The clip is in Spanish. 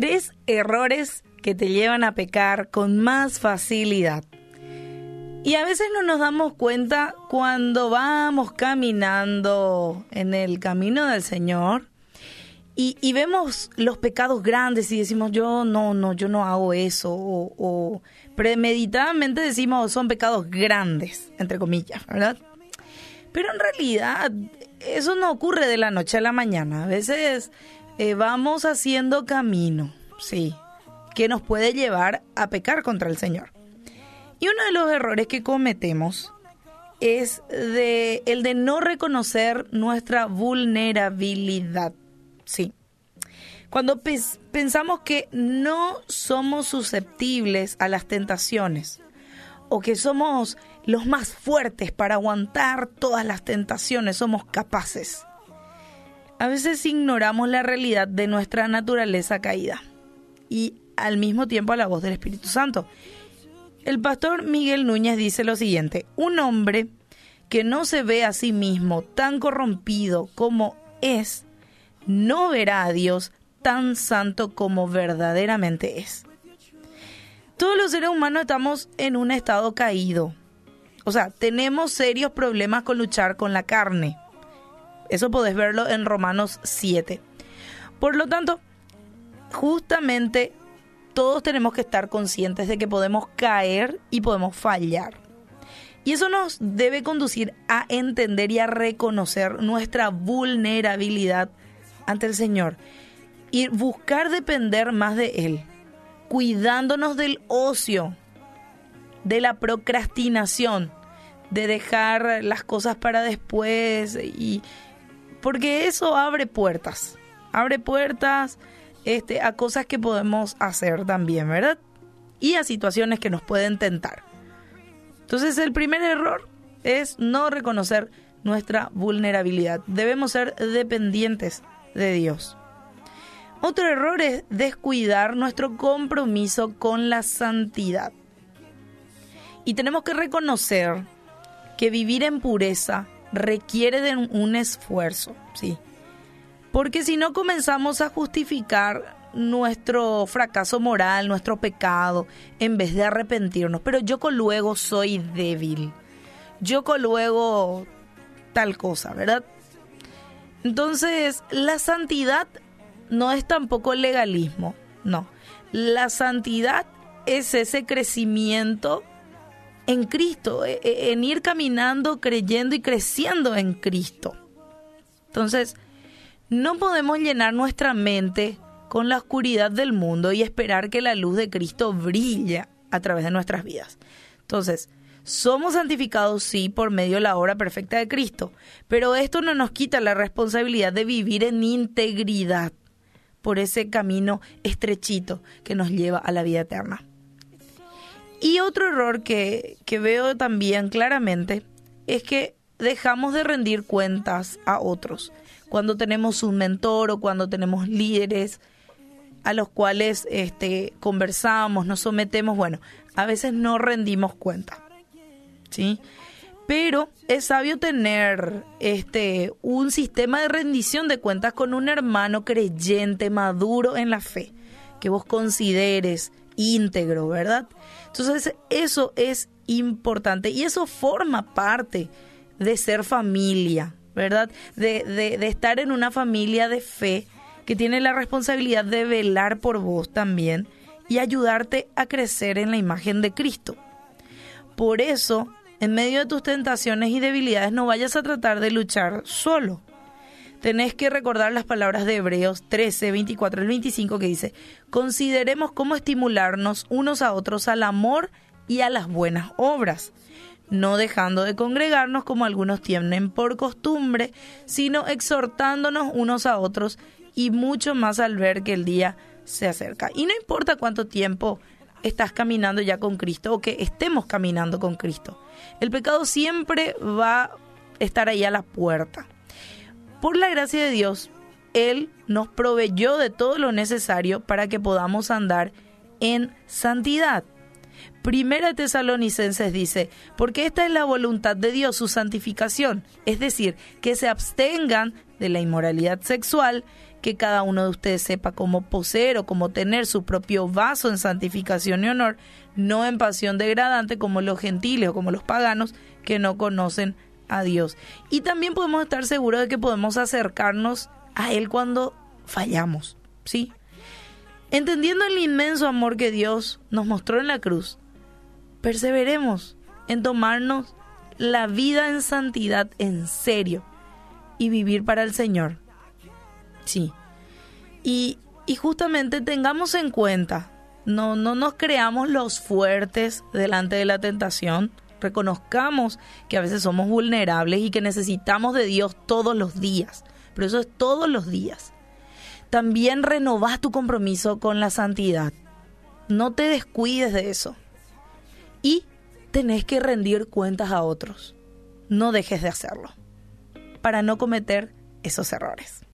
Tres errores que te llevan a pecar con más facilidad. Y a veces no nos damos cuenta cuando vamos caminando en el camino del Señor y, vemos los pecados grandes y decimos, yo no, no, yo no hago eso. O, o premeditadamente decimos, son pecados grandes, entre comillas, ¿verdad? Pero en realidad eso no ocurre de la noche a la mañana. A veces eh, vamos haciendo camino, sí, que nos puede llevar a pecar contra el Señor. Y uno de los errores que cometemos es de, el de no reconocer nuestra vulnerabilidad. Sí. Cuando pensamos que no somos susceptibles a las tentaciones o que somos los más fuertes para aguantar todas las tentaciones, somos capaces. A veces ignoramos la realidad de nuestra naturaleza caída y al mismo tiempo a la voz del Espíritu Santo. El pastor Miguel Núñez dice lo siguiente, un hombre que no se ve a sí mismo tan corrompido como es, no verá a Dios tan santo como verdaderamente es. Todos los seres humanos estamos en un estado caído. O sea, tenemos serios problemas con luchar con la carne. Eso podés verlo en Romanos 7. Por lo tanto, justamente todos tenemos que estar conscientes de que podemos caer y podemos fallar. Y eso nos debe conducir a entender y a reconocer nuestra vulnerabilidad ante el Señor y buscar depender más de Él, cuidándonos del ocio, de la procrastinación, de dejar las cosas para después y porque eso abre puertas, abre puertas este, a cosas que podemos hacer también, ¿verdad? Y a situaciones que nos pueden tentar. Entonces el primer error es no reconocer nuestra vulnerabilidad. Debemos ser dependientes de Dios. Otro error es descuidar nuestro compromiso con la santidad. Y tenemos que reconocer que vivir en pureza requiere de un esfuerzo, ¿sí? Porque si no comenzamos a justificar nuestro fracaso moral, nuestro pecado, en vez de arrepentirnos. Pero yo con luego soy débil. Yo con luego tal cosa, ¿verdad? Entonces, la santidad no es tampoco legalismo, no. La santidad es ese crecimiento en Cristo, e, e, en ir caminando, creyendo y creciendo en Cristo. Entonces, no podemos llenar nuestra mente con la oscuridad del mundo y esperar que la luz de Cristo brille a través de nuestras vidas. Entonces, somos santificados, sí, por medio de la obra perfecta de Cristo, pero esto no nos quita la responsabilidad de vivir en integridad por ese camino estrechito que nos lleva a la vida eterna. Y otro error que, que veo también claramente es que dejamos de rendir cuentas a otros. Cuando tenemos un mentor o cuando tenemos líderes a los cuales este, conversamos, nos sometemos, bueno, a veces no rendimos cuenta. ¿Sí? pero es sabio tener este un sistema de rendición de cuentas con un hermano creyente, maduro en la fe, que vos consideres íntegro, ¿verdad? Entonces eso es importante y eso forma parte de ser familia, ¿verdad? De, de, de estar en una familia de fe que tiene la responsabilidad de velar por vos también y ayudarte a crecer en la imagen de Cristo. Por eso en medio de tus tentaciones y debilidades no vayas a tratar de luchar solo. Tenés que recordar las palabras de Hebreos 13, 24 al 25 que dice, consideremos cómo estimularnos unos a otros al amor y a las buenas obras, no dejando de congregarnos como algunos tienen por costumbre, sino exhortándonos unos a otros y mucho más al ver que el día se acerca. Y no importa cuánto tiempo estás caminando ya con Cristo o que estemos caminando con Cristo. El pecado siempre va a estar ahí a la puerta. Por la gracia de Dios, Él nos proveyó de todo lo necesario para que podamos andar en santidad. Primera Tesalonicenses dice, porque esta es la voluntad de Dios, su santificación, es decir, que se abstengan de la inmoralidad sexual, que cada uno de ustedes sepa cómo poseer o cómo tener su propio vaso en santificación y honor, no en pasión degradante como los gentiles o como los paganos que no conocen a Dios. Y también podemos estar seguros de que podemos acercarnos a Él cuando fallamos, ¿sí? Entendiendo el inmenso amor que Dios nos mostró en la cruz, perseveremos en tomarnos la vida en santidad en serio y vivir para el Señor. Sí. Y, y justamente tengamos en cuenta, no, no nos creamos los fuertes delante de la tentación, reconozcamos que a veces somos vulnerables y que necesitamos de Dios todos los días, pero eso es todos los días. También renovás tu compromiso con la santidad. No te descuides de eso. Y tenés que rendir cuentas a otros. No dejes de hacerlo para no cometer esos errores.